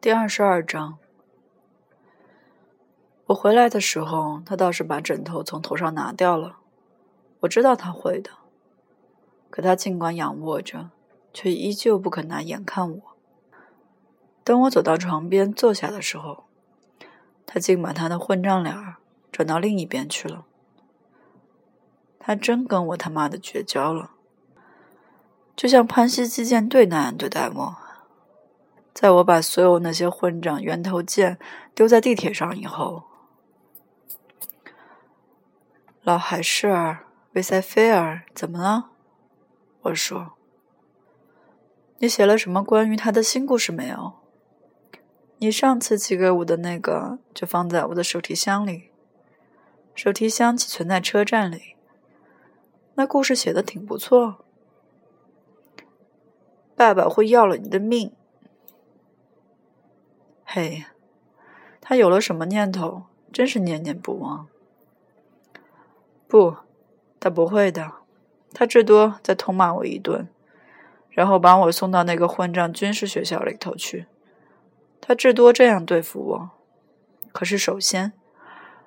第二十二章，我回来的时候，他倒是把枕头从头上拿掉了。我知道他会的，可他尽管仰卧着，却依旧不肯拿眼看我。等我走到床边坐下的时候，他竟把他的混账脸儿转到另一边去了。他真跟我他妈的绝交了，就像潘西击剑队那样对待我。在我把所有那些混账圆头剑丢在地铁上以后，老海士尔维塞菲尔怎么了？我说：“你写了什么关于他的新故事没有？你上次寄给我的那个就放在我的手提箱里，手提箱寄存在车站里。那故事写的挺不错。爸爸会要了你的命。”嘿，他有了什么念头？真是念念不忘。不，他不会的。他至多再痛骂我一顿，然后把我送到那个混账军事学校里头去。他至多这样对付我。可是首先，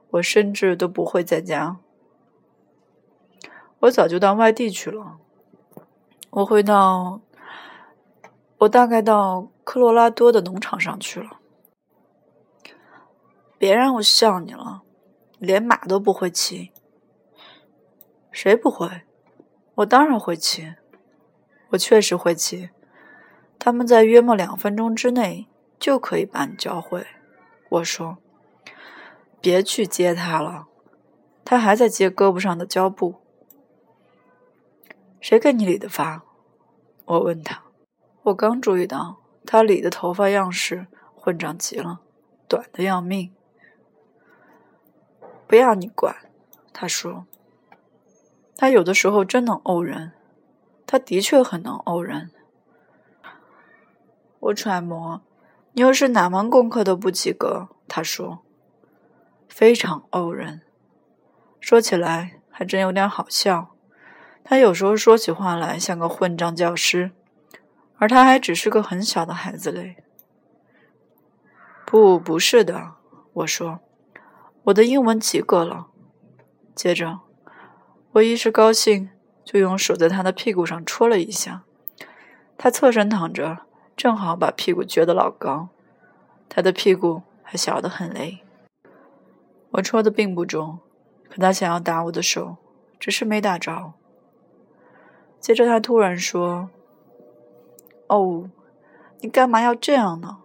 我甚至都不会在家。我早就到外地去了。我会到，我大概到科罗拉多的农场上去了。别让我笑你了，连马都不会骑。谁不会？我当然会骑，我确实会骑。他们在约莫两分钟之内就可以把你教会。我说：“别去接他了，他还在接胳膊上的胶布。”谁给你理的发？我问他。我刚注意到他理的头发样式混账极了，短的要命。不要你管，他说。他有的时候真能怄人，他的确很能怄人。我揣摩，你又是哪门功课都不及格。他说，非常怄人。说起来还真有点好笑。他有时候说起话来像个混账教师，而他还只是个很小的孩子嘞。不，不是的，我说。我的英文及格了。接着，我一时高兴，就用手在他的屁股上戳了一下。他侧身躺着，正好把屁股撅得老高。他的屁股还小得很嘞。我戳的并不重，可他想要打我的手，只是没打着。接着，他突然说：“哦，你干嘛要这样呢？”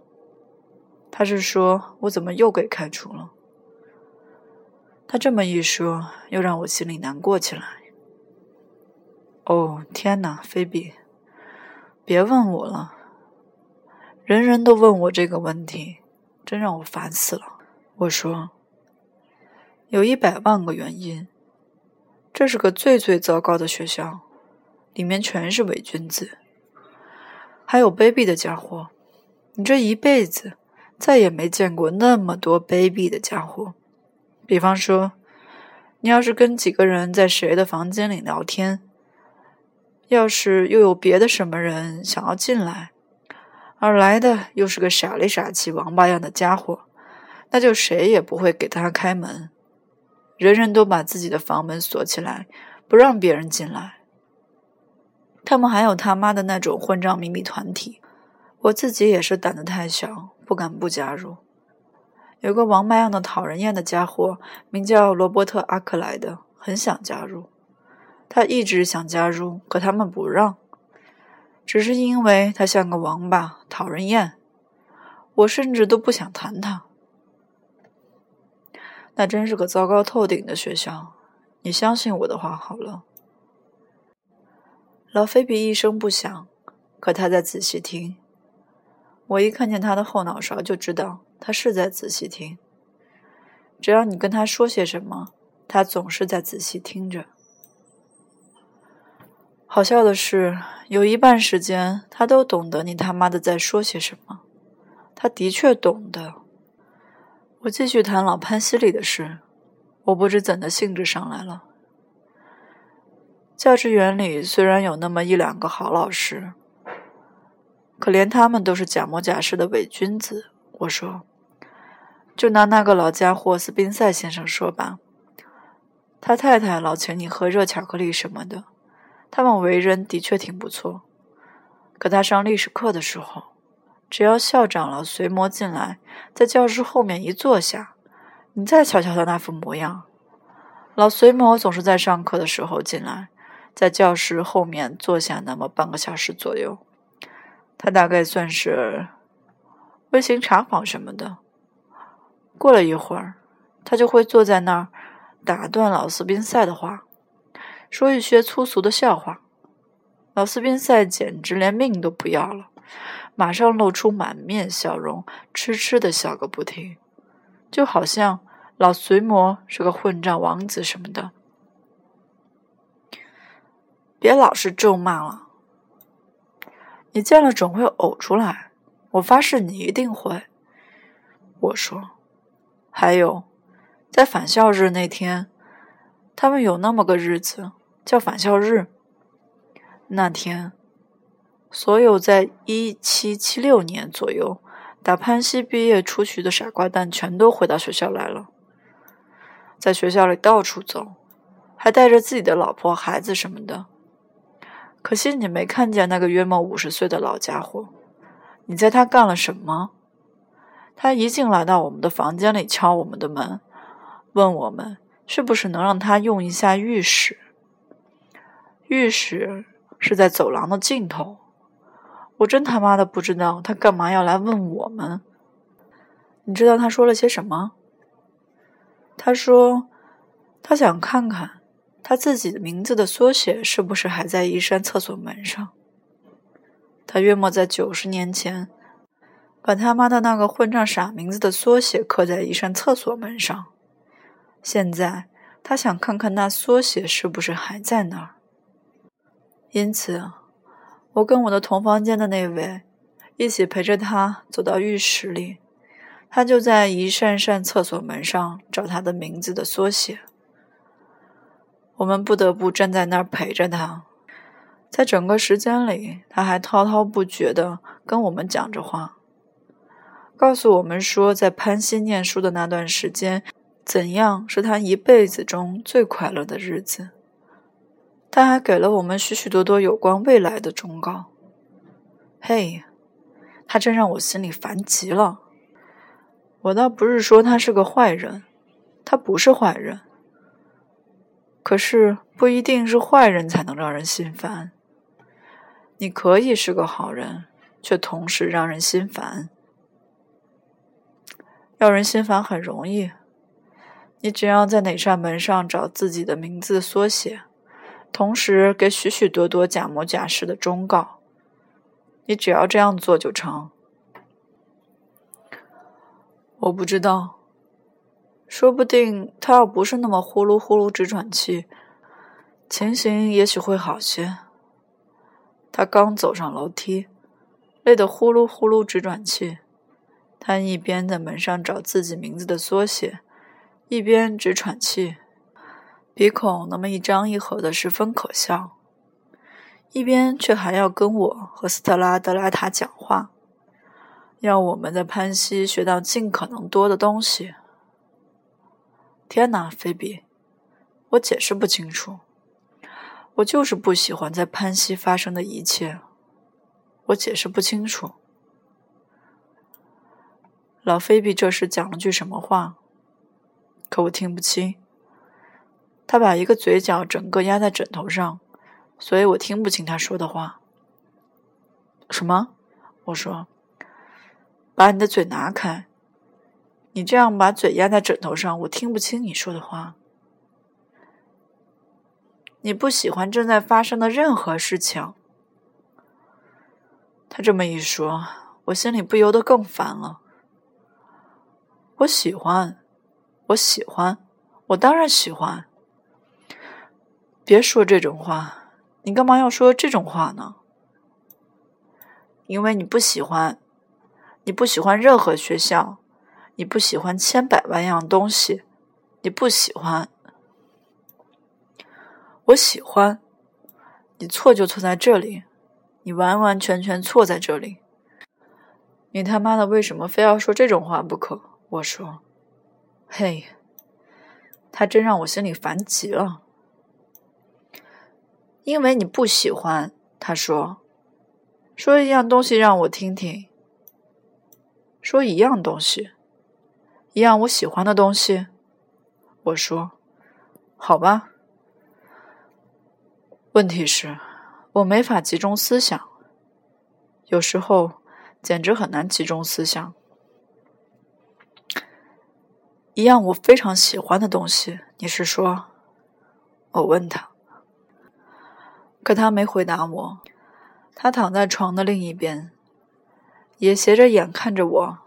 他是说我怎么又给开除了？他这么一说，又让我心里难过起来。哦，天哪，菲比，别问我了。人人都问我这个问题，真让我烦死了。我说，有一百万个原因。这是个最最糟糕的学校，里面全是伪君子，还有卑鄙的家伙。你这一辈子再也没见过那么多卑鄙的家伙。比方说，你要是跟几个人在谁的房间里聊天，要是又有别的什么人想要进来，而来的又是个傻里傻气、王八样的家伙，那就谁也不会给他开门，人人都把自己的房门锁起来，不让别人进来。他们还有他妈的那种混账秘密团体，我自己也是胆子太小，不敢不加入。有个王八样的讨人厌的家伙，名叫罗伯特·阿克莱的，很想加入。他一直想加入，可他们不让，只是因为他像个王八，讨人厌。我甚至都不想谈他。那真是个糟糕透顶的学校。你相信我的话好了。老菲比一声不响，可他在仔细听。我一看见他的后脑勺，就知道。他是在仔细听，只要你跟他说些什么，他总是在仔细听着。好笑的是，有一半时间他都懂得你他妈的在说些什么。他的确懂得。我继续谈老潘西里的事，我不知怎的兴致上来了。教职员里虽然有那么一两个好老师，可连他们都是假模假式的伪君子。我说：“就拿那个老家伙斯宾塞先生说吧，他太太老请你喝热巧克力什么的。他们为人的确挺不错。可他上历史课的时候，只要校长老随魔进来，在教室后面一坐下，你再瞧瞧他那副模样。老随魔总是在上课的时候进来，在教室后面坐下那么半个小时左右。他大概算是。”微型查访什么的，过了一会儿，他就会坐在那儿打断老斯宾塞的话，说一些粗俗的笑话。老斯宾塞简直连命都不要了，马上露出满面笑容，痴痴的笑个不停，就好像老随魔是个混账王子什么的。别老是咒骂了，你见了总会呕出来。我发誓，你一定会。我说，还有，在返校日那天，他们有那么个日子叫返校日。那天，所有在一七七六年左右打潘西毕业出去的傻瓜蛋全都回到学校来了，在学校里到处走，还带着自己的老婆孩子什么的。可惜你没看见那个约莫五十岁的老家伙。你在他干了什么？他一进来到我们的房间里，敲我们的门，问我们是不是能让他用一下浴室。浴室是在走廊的尽头。我真他妈的不知道他干嘛要来问我们。你知道他说了些什么？他说他想看看他自己的名字的缩写是不是还在一扇厕所门上。他约莫在九十年前，把他妈的那个混账傻名字的缩写刻在一扇厕所门上。现在他想看看那缩写是不是还在那儿。因此，我跟我的同房间的那位一起陪着他走到浴室里，他就在一扇扇厕所门上找他的名字的缩写。我们不得不站在那儿陪着他。在整个时间里，他还滔滔不绝地跟我们讲着话，告诉我们说，在潘西念书的那段时间，怎样是他一辈子中最快乐的日子。他还给了我们许许多多有关未来的忠告。嘿，他真让我心里烦极了。我倒不是说他是个坏人，他不是坏人，可是不一定是坏人才能让人心烦。你可以是个好人，却同时让人心烦。要人心烦很容易，你只要在哪扇门上找自己的名字缩写，同时给许许多多假模假式的忠告，你只要这样做就成。我不知道，说不定他要不是那么呼噜呼噜直喘气，情形也许会好些。他刚走上楼梯，累得呼噜呼噜直喘气。他一边在门上找自己名字的缩写，一边直喘气，鼻孔那么一张一合的，十分可笑。一边却还要跟我和斯特拉德拉塔讲话，要我们在潘西学到尽可能多的东西。天哪，菲比，我解释不清楚。我就是不喜欢在潘西发生的一切，我解释不清楚。老菲比这时讲了句什么话，可我听不清。他把一个嘴角整个压在枕头上，所以我听不清他说的话。什么？我说，把你的嘴拿开。你这样把嘴压在枕头上，我听不清你说的话。你不喜欢正在发生的任何事情。他这么一说，我心里不由得更烦了。我喜欢，我喜欢，我当然喜欢。别说这种话，你干嘛要说这种话呢？因为你不喜欢，你不喜欢任何学校，你不喜欢千百万样东西，你不喜欢。我喜欢你错就错在这里，你完完全全错在这里。你他妈的为什么非要说这种话不可？我说：“嘿，他真让我心里烦极了。”因为你不喜欢，他说：“说一样东西让我听听。”说一样东西，一样我喜欢的东西。我说：“好吧。”问题是，我没法集中思想，有时候简直很难集中思想。一样我非常喜欢的东西，你是说？我问他，可他没回答我。他躺在床的另一边，也斜着眼看着我。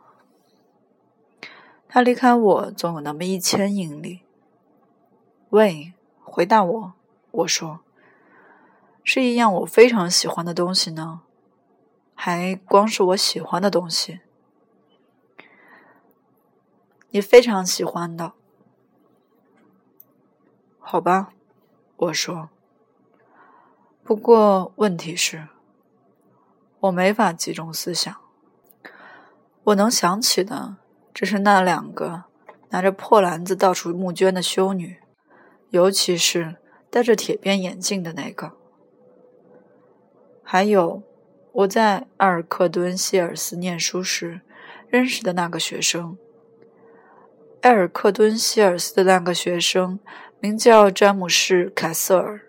他离开我总有那么一千英里。喂，回答我，我说。是一样我非常喜欢的东西呢，还光是我喜欢的东西？你非常喜欢的，好吧？我说。不过问题是，我没法集中思想。我能想起的只是那两个拿着破篮子到处募捐的修女，尤其是戴着铁边眼镜的那个。还有，我在埃尔克敦希尔斯念书时认识的那个学生。埃尔克敦希尔斯的那个学生名叫詹姆士·凯瑟尔。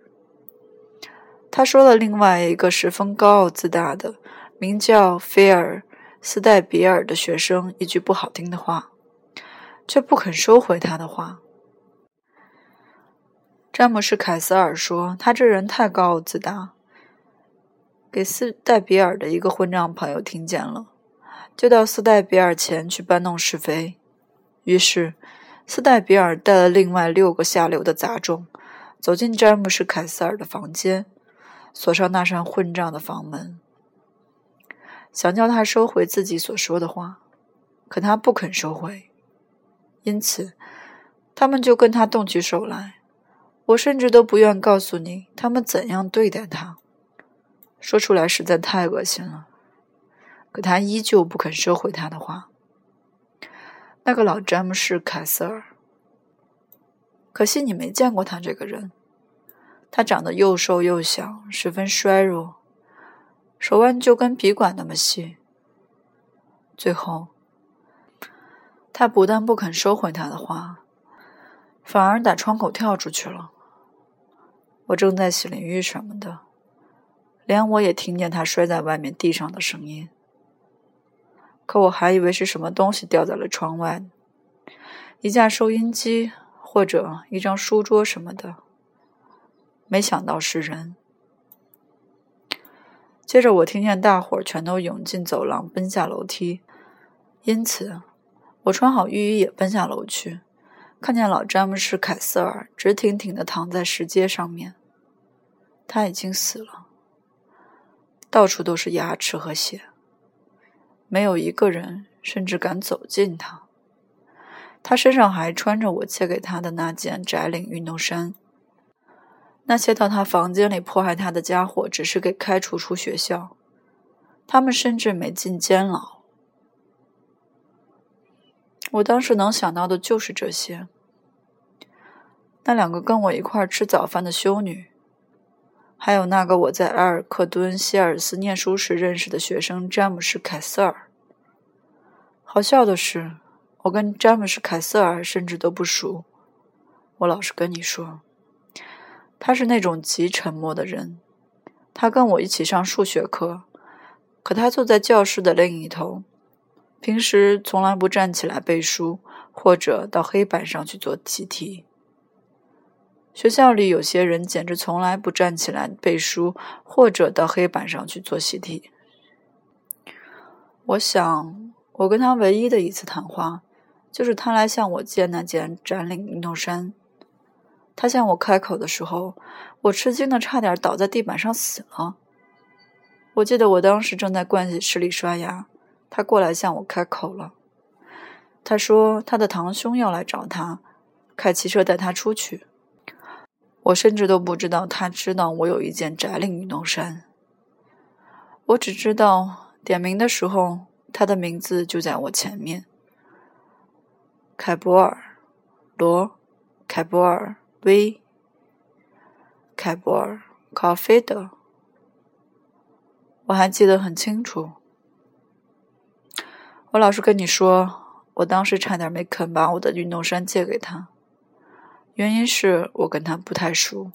他说了另外一个十分高傲自大的、名叫菲尔斯戴比尔的学生一句不好听的话，却不肯收回他的话。詹姆士·凯瑟尔说：“他这人太高傲自大。”给斯戴比尔的一个混账朋友听见了，就到斯戴比尔前去搬弄是非。于是，斯戴比尔带了另外六个下流的杂种，走进詹姆士·凯瑟尔的房间，锁上那扇混账的房门，想叫他收回自己所说的话，可他不肯收回。因此，他们就跟他动起手来。我甚至都不愿告诉你他们怎样对待他。说出来实在太恶心了，可他依旧不肯收回他的话。那个老詹姆士·凯瑟尔，可惜你没见过他这个人。他长得又瘦又小，十分衰弱，手腕就跟笔管那么细。最后，他不但不肯收回他的话，反而打窗口跳出去了。我正在洗淋浴什么的。连我也听见他摔在外面地上的声音，可我还以为是什么东西掉在了窗外，一架收音机或者一张书桌什么的，没想到是人。接着我听见大伙儿全都涌进走廊，奔下楼梯，因此我穿好浴衣也奔下楼去，看见老詹姆士·凯瑟尔直挺挺的躺在石阶上面，他已经死了。到处都是牙齿和血，没有一个人甚至敢走近他。他身上还穿着我借给他的那件窄领运动衫。那些到他房间里迫害他的家伙，只是给开除出学校，他们甚至没进监牢。我当时能想到的就是这些。那两个跟我一块吃早饭的修女。还有那个我在埃尔克敦希尔斯念书时认识的学生詹姆士·凯瑟尔。好笑的是，我跟詹姆士·凯瑟尔甚至都不熟。我老实跟你说，他是那种极沉默的人。他跟我一起上数学课，可他坐在教室的另一头，平时从来不站起来背书，或者到黑板上去做习题。学校里有些人简直从来不站起来背书，或者到黑板上去做习题。我想，我跟他唯一的一次谈话，就是他来向我借那件展领运动衫。他向我开口的时候，我吃惊的差点倒在地板上死了。我记得我当时正在盥洗室里刷牙，他过来向我开口了。他说他的堂兄要来找他，开汽车带他出去。我甚至都不知道他知道我有一件窄领运动衫。我只知道点名的时候，他的名字就在我前面。凯博尔，罗，凯博尔，威，凯博尔，考菲德。我还记得很清楚。我老实跟你说，我当时差点没肯把我的运动衫借给他，原因是我跟他不太熟。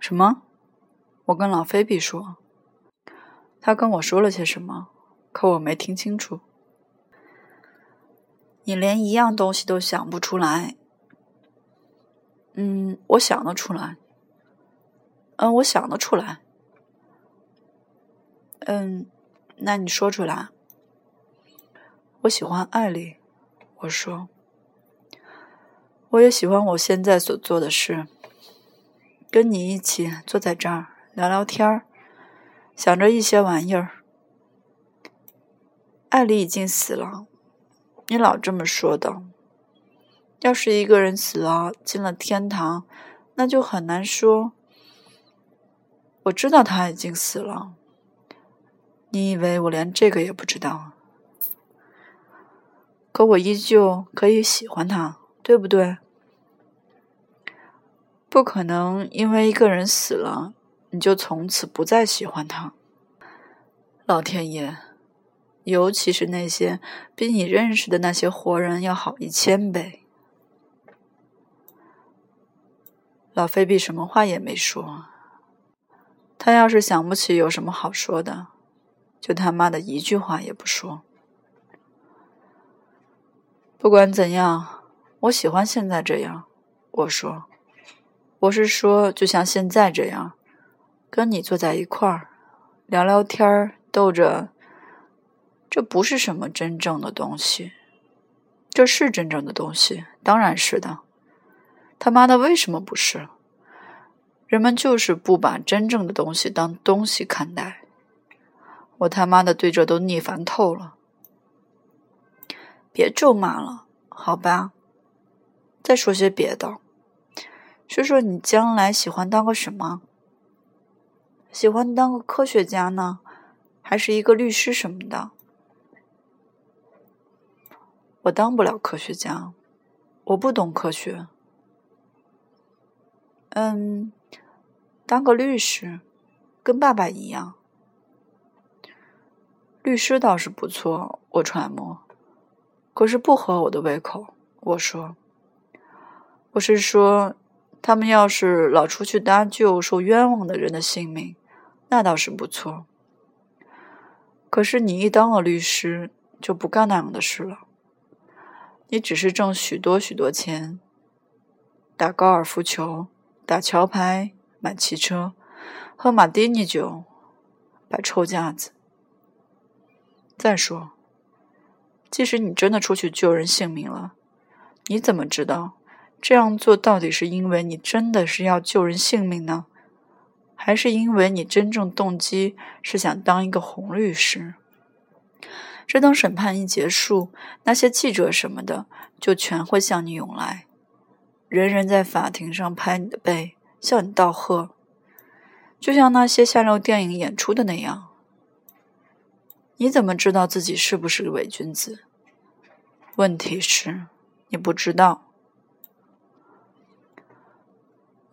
什么？我跟老菲比说，他跟我说了些什么，可我没听清楚。你连一样东西都想不出来？嗯，我想得出来。嗯，我想得出来。嗯，那你说出来。我喜欢艾丽，我说，我也喜欢我现在所做的事，跟你一起坐在这儿聊聊天儿，想着一些玩意儿。艾丽已经死了，你老这么说的。要是一个人死了进了天堂，那就很难说。我知道他已经死了，你以为我连这个也不知道？可我依旧可以喜欢他，对不对？不可能，因为一个人死了，你就从此不再喜欢他。老天爷，尤其是那些比你认识的那些活人要好一千倍。老菲比什么话也没说。他要是想不起有什么好说的，就他妈的一句话也不说。不管怎样，我喜欢现在这样。我说，我是说，就像现在这样，跟你坐在一块儿，聊聊天儿，逗着。这不是什么真正的东西，这是真正的东西，当然是的。他妈的，为什么不是？人们就是不把真正的东西当东西看待。我他妈的对这都腻烦透了。别咒骂了，好吧？再说些别的，说说你将来喜欢当个什么？喜欢当个科学家呢，还是一个律师什么的？我当不了科学家，我不懂科学。嗯，当个律师，跟爸爸一样。律师倒是不错，我揣摩。可是不合我的胃口。我说：“我是说，他们要是老出去搭救受冤枉的人的性命，那倒是不错。可是你一当了律师，就不干那样的事了。你只是挣许多许多钱，打高尔夫球，打桥牌，买汽车，喝马丁尼酒，摆臭架子。再说。”即使你真的出去救人性命了，你怎么知道这样做到底是因为你真的是要救人性命呢，还是因为你真正动机是想当一个红律师？这等审判一结束，那些记者什么的就全会向你涌来，人人在法庭上拍你的背，向你道贺，就像那些下流电影演出的那样。你怎么知道自己是不是个伪君子？问题是，你不知道。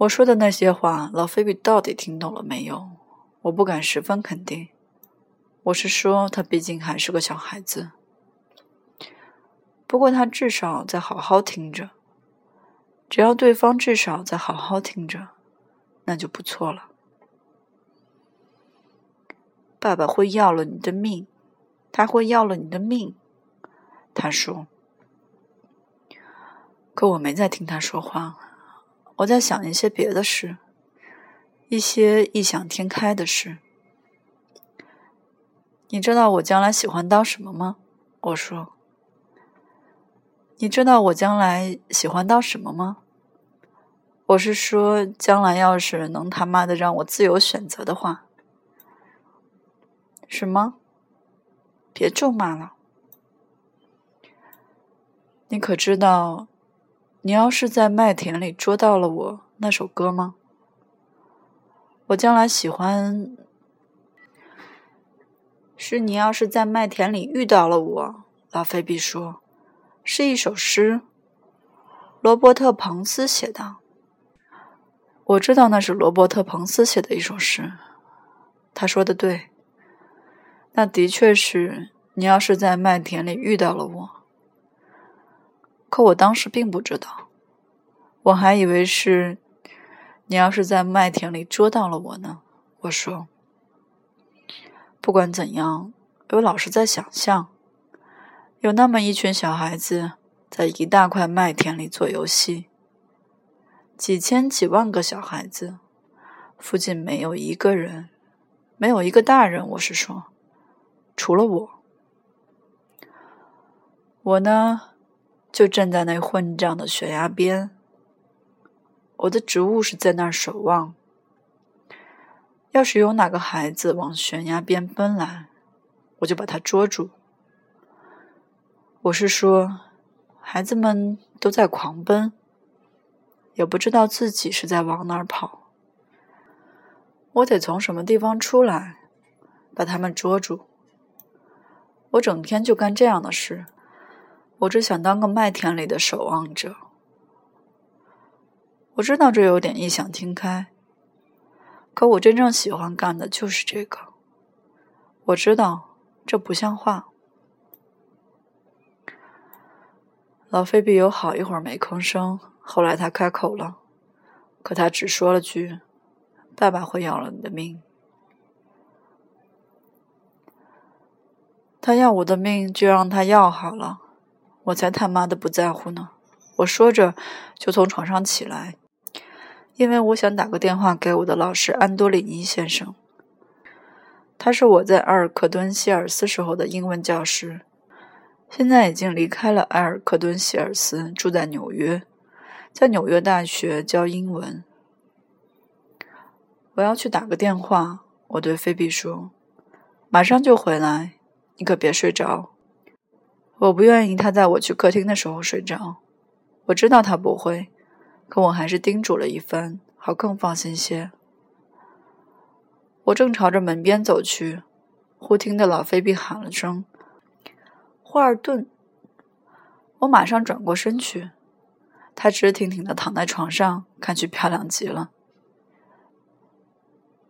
我说的那些话，老菲比到底听懂了没有？我不敢十分肯定。我是说，他毕竟还是个小孩子。不过他至少在好好听着。只要对方至少在好好听着，那就不错了。爸爸会要了你的命。他会要了你的命，他说。可我没在听他说话，我在想一些别的事，一些异想天开的事。你知道我将来喜欢当什么吗？我说。你知道我将来喜欢当什么吗？我是说，将来要是能他妈的让我自由选择的话。什么？别咒骂了！你可知道，你要是在麦田里捉到了我那首歌吗？我将来喜欢是你要是在麦田里遇到了我，老菲比说，是一首诗，罗伯特·彭斯写的。我知道那是罗伯特·彭斯写的一首诗。他说的对，那的确是你要是在麦田里遇到了我。可我当时并不知道，我还以为是你要是在麦田里捉到了我呢。我说。不管怎样，我老是在想象，有那么一群小孩子在一大块麦田里做游戏，几千几万个小孩子，附近没有一个人，没有一个大人。我是说，除了我，我呢，就站在那混账的悬崖边，我的职务是在那儿守望。要是有哪个孩子往悬崖边奔来，我就把他捉住。我是说，孩子们都在狂奔，也不知道自己是在往哪儿跑。我得从什么地方出来，把他们捉住。我整天就干这样的事。我只想当个麦田里的守望者。我知道这有点异想天开。可我真正喜欢干的就是这个。我知道这不像话。老菲比有好一会儿没吭声，后来他开口了，可他只说了句：“爸爸会要了你的命。”他要我的命，就让他要好了，我才他妈的不在乎呢！我说着，就从床上起来。因为我想打个电话给我的老师安多里尼先生，他是我在埃尔克敦希尔斯时候的英文教师，现在已经离开了埃尔克敦希尔斯，住在纽约，在纽约大学教英文。我要去打个电话，我对菲比说：“马上就回来，你可别睡着。”我不愿意他在我去客厅的时候睡着，我知道他不会。可我还是叮嘱了一番，好更放心些。我正朝着门边走去，忽听得老菲比喊了声：“霍尔顿！”我马上转过身去，他直挺挺的躺在床上，看去漂亮极了。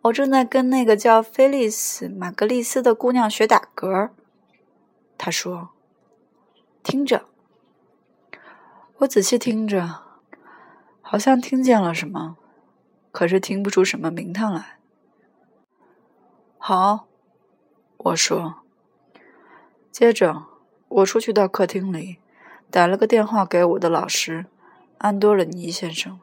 我正在跟那个叫菲利斯·玛格丽斯的姑娘学打嗝。他说：“听着。”我仔细听着。好像听见了什么，可是听不出什么名堂来。好，我说。接着，我出去到客厅里，打了个电话给我的老师安多尔尼先生。